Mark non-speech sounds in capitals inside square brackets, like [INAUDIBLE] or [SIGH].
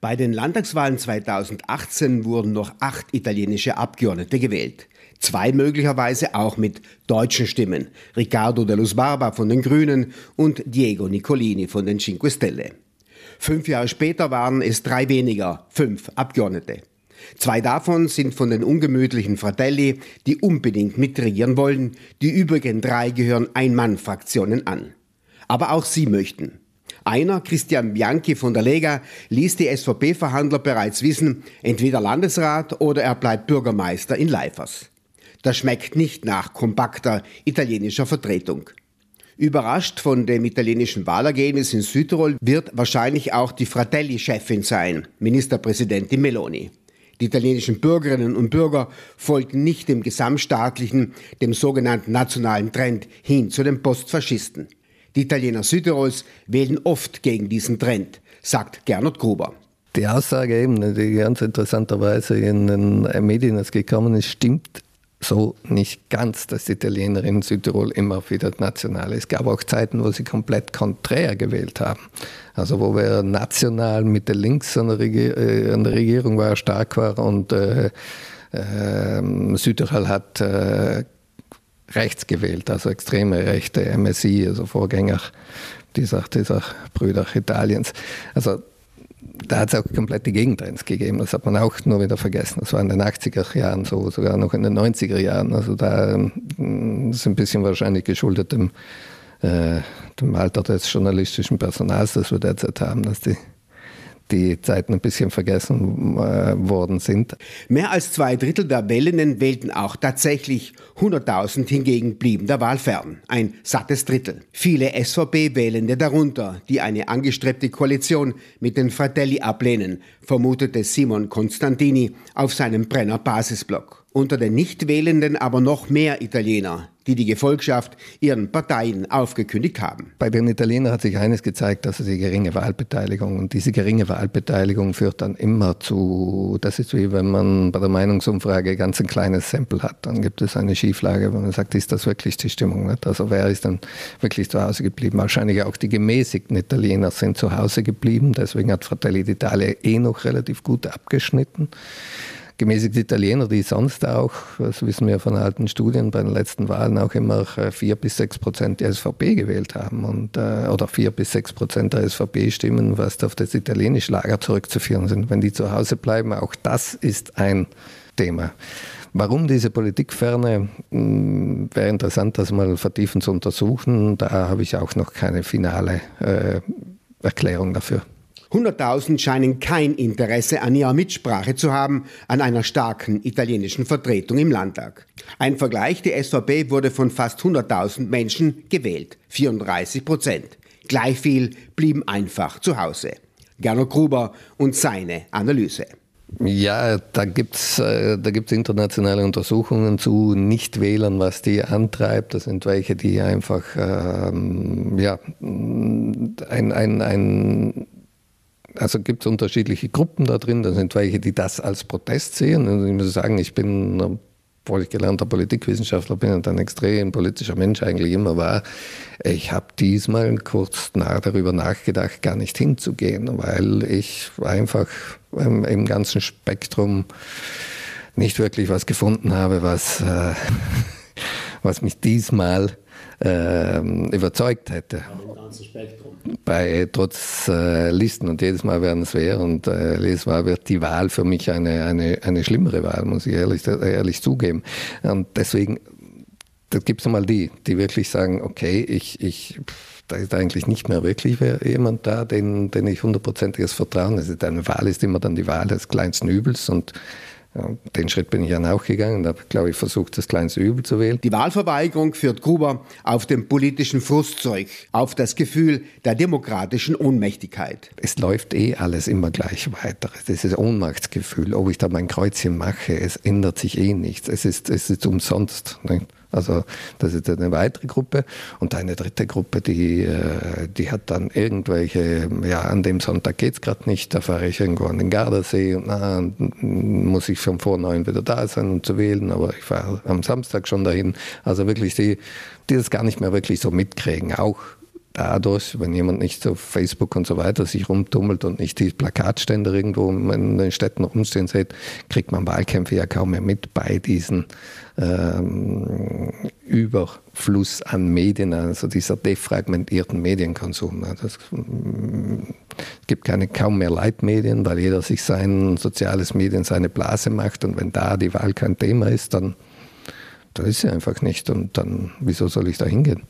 Bei den Landtagswahlen 2018 wurden noch acht italienische Abgeordnete gewählt. Zwei möglicherweise auch mit deutschen Stimmen. Riccardo Dellus Barba von den Grünen und Diego Nicolini von den Cinque Stelle. Fünf Jahre später waren es drei weniger, fünf Abgeordnete. Zwei davon sind von den ungemütlichen Fratelli, die unbedingt mitregieren wollen. Die übrigen drei gehören Ein-Mann-Fraktionen an. Aber auch sie möchten. Einer, Christian Bianchi von der Lega, ließ die SVP-Verhandler bereits wissen, entweder Landesrat oder er bleibt Bürgermeister in Leifers. Das schmeckt nicht nach kompakter italienischer Vertretung. Überrascht von dem italienischen Wahlergebnis in Südtirol wird wahrscheinlich auch die Fratelli-Chefin sein, Ministerpräsidentin Meloni. Die italienischen Bürgerinnen und Bürger folgen nicht dem gesamtstaatlichen, dem sogenannten nationalen Trend hin zu den Postfaschisten. Die Italiener Südtirols wählen oft gegen diesen Trend, sagt Gernot Gruber. Die Aussage eben, die ganz interessanterweise in den Medien ist gekommen ist, stimmt so nicht ganz, dass die Italiener in Südtirol immer wieder national. Es gab auch Zeiten, wo sie komplett konträr gewählt haben. Also wo wir national mit der Links an der, Regier äh, an der Regierung war, stark war und äh, äh, Südtirol hat äh, rechts gewählt, also extreme Rechte, MSI, also Vorgänger dieser, dieser Brüder Italiens. Also da hat es auch komplette Gegentrends gegeben. Das hat man auch nur wieder vergessen. Das war in den 80er Jahren so, sogar noch in den 90er Jahren. Also da ähm, ist ein bisschen wahrscheinlich geschuldet dem, äh, dem Alter des journalistischen Personals, das wir derzeit haben, dass die die Zeiten ein bisschen vergessen äh, worden sind. Mehr als zwei Drittel der Wählenden wählten auch tatsächlich. 100.000 hingegen blieben der Wahl fern. Ein sattes Drittel. Viele SVP-Wählende darunter, die eine angestrebte Koalition mit den Fratelli ablehnen, vermutete Simon Constantini auf seinem Brenner Basisblog. Unter den Nichtwählenden aber noch mehr Italiener, die die Gefolgschaft ihren Parteien aufgekündigt haben. Bei den Italienern hat sich eines gezeigt, dass die geringe Wahlbeteiligung und diese geringe Wahlbeteiligung führt dann immer zu, das ist wie wenn man bei der Meinungsumfrage ganz ein kleines Sample hat, dann gibt es eine Schieflage, wo man sagt, ist das wirklich die Stimmung? Nicht? Also wer ist dann wirklich zu Hause geblieben? Wahrscheinlich auch die gemäßigten Italiener sind zu Hause geblieben, deswegen hat Fratelli d'Italia eh noch relativ gut abgeschnitten gemäßigte Italiener, die sonst auch, das wissen wir von alten Studien, bei den letzten Wahlen auch immer äh, vier bis sechs Prozent der SVP gewählt haben und, äh, oder vier bis sechs Prozent der SVP-Stimmen was auf das italienische Lager zurückzuführen sind. Wenn die zu Hause bleiben, auch das ist ein Thema. Warum diese Politikferne, hm, wäre interessant, das mal vertiefend zu untersuchen. Da habe ich auch noch keine finale äh, Erklärung dafür. 100.000 scheinen kein Interesse an ihrer Mitsprache zu haben an einer starken italienischen Vertretung im Landtag. Ein Vergleich, die SVP wurde von fast 100.000 Menschen gewählt, 34 Prozent. Gleich viel blieben einfach zu Hause. Gernot Gruber und seine Analyse. Ja, da gibt es äh, da gibt's internationale Untersuchungen zu Nichtwählern, was die antreibt. Das sind welche, die einfach ähm, ja, ein, ein, ein also gibt es unterschiedliche Gruppen da drin. Da sind welche, die das als Protest sehen. Und ich muss sagen, ich bin, obwohl ich gelernter Politikwissenschaftler bin und ein extrem politischer Mensch eigentlich immer war, ich habe diesmal kurz nach, darüber nachgedacht, gar nicht hinzugehen, weil ich einfach im, im ganzen Spektrum nicht wirklich was gefunden habe, was, äh, [LAUGHS] was mich diesmal überzeugt hätte. Bei trotz äh, Listen und jedes Mal werden es wer und äh, jedes Mal wird die Wahl für mich eine, eine, eine schlimmere Wahl, muss ich ehrlich, ehrlich zugeben. Und deswegen, da gibt es mal die, die wirklich sagen, okay, ich, ich da ist eigentlich nicht mehr wirklich jemand da, den, den ich hundertprozentiges Vertrauen. Also eine Wahl ist immer dann die Wahl des kleinsten Übels und den Schritt bin ich dann auch gegangen und habe, glaube ich, versucht, das kleinste Übel zu wählen. Die Wahlverweigerung führt Gruber auf den politischen Frustzeug, auf das Gefühl der demokratischen Ohnmächtigkeit. Es läuft eh alles immer gleich weiter. Dieses Ohnmachtsgefühl, ob ich da mein Kreuzchen mache, es ändert sich eh nichts. Es ist, es ist umsonst. Nicht? Also das ist eine weitere Gruppe. Und eine dritte Gruppe, die, äh, die hat dann irgendwelche, ja, an dem Sonntag geht es gerade nicht, da fahre ich irgendwo an den Gardasee und na, muss ich schon vor neun wieder da sein, um zu wählen, aber ich fahre am Samstag schon dahin. Also wirklich die, die das gar nicht mehr wirklich so mitkriegen. Auch dadurch, wenn jemand nicht auf Facebook und so weiter sich rumtummelt und nicht die Plakatständer irgendwo in den Städten rumstehen sieht, kriegt man Wahlkämpfe ja kaum mehr mit bei diesen ähm, Überfluss an Medien, also dieser defragmentierten Medienkonsum. Es gibt keine kaum mehr Leitmedien, weil jeder sich sein soziales Medien, seine Blase macht und wenn da die Wahl kein Thema ist, dann da ist sie einfach nicht und dann, wieso soll ich da hingehen?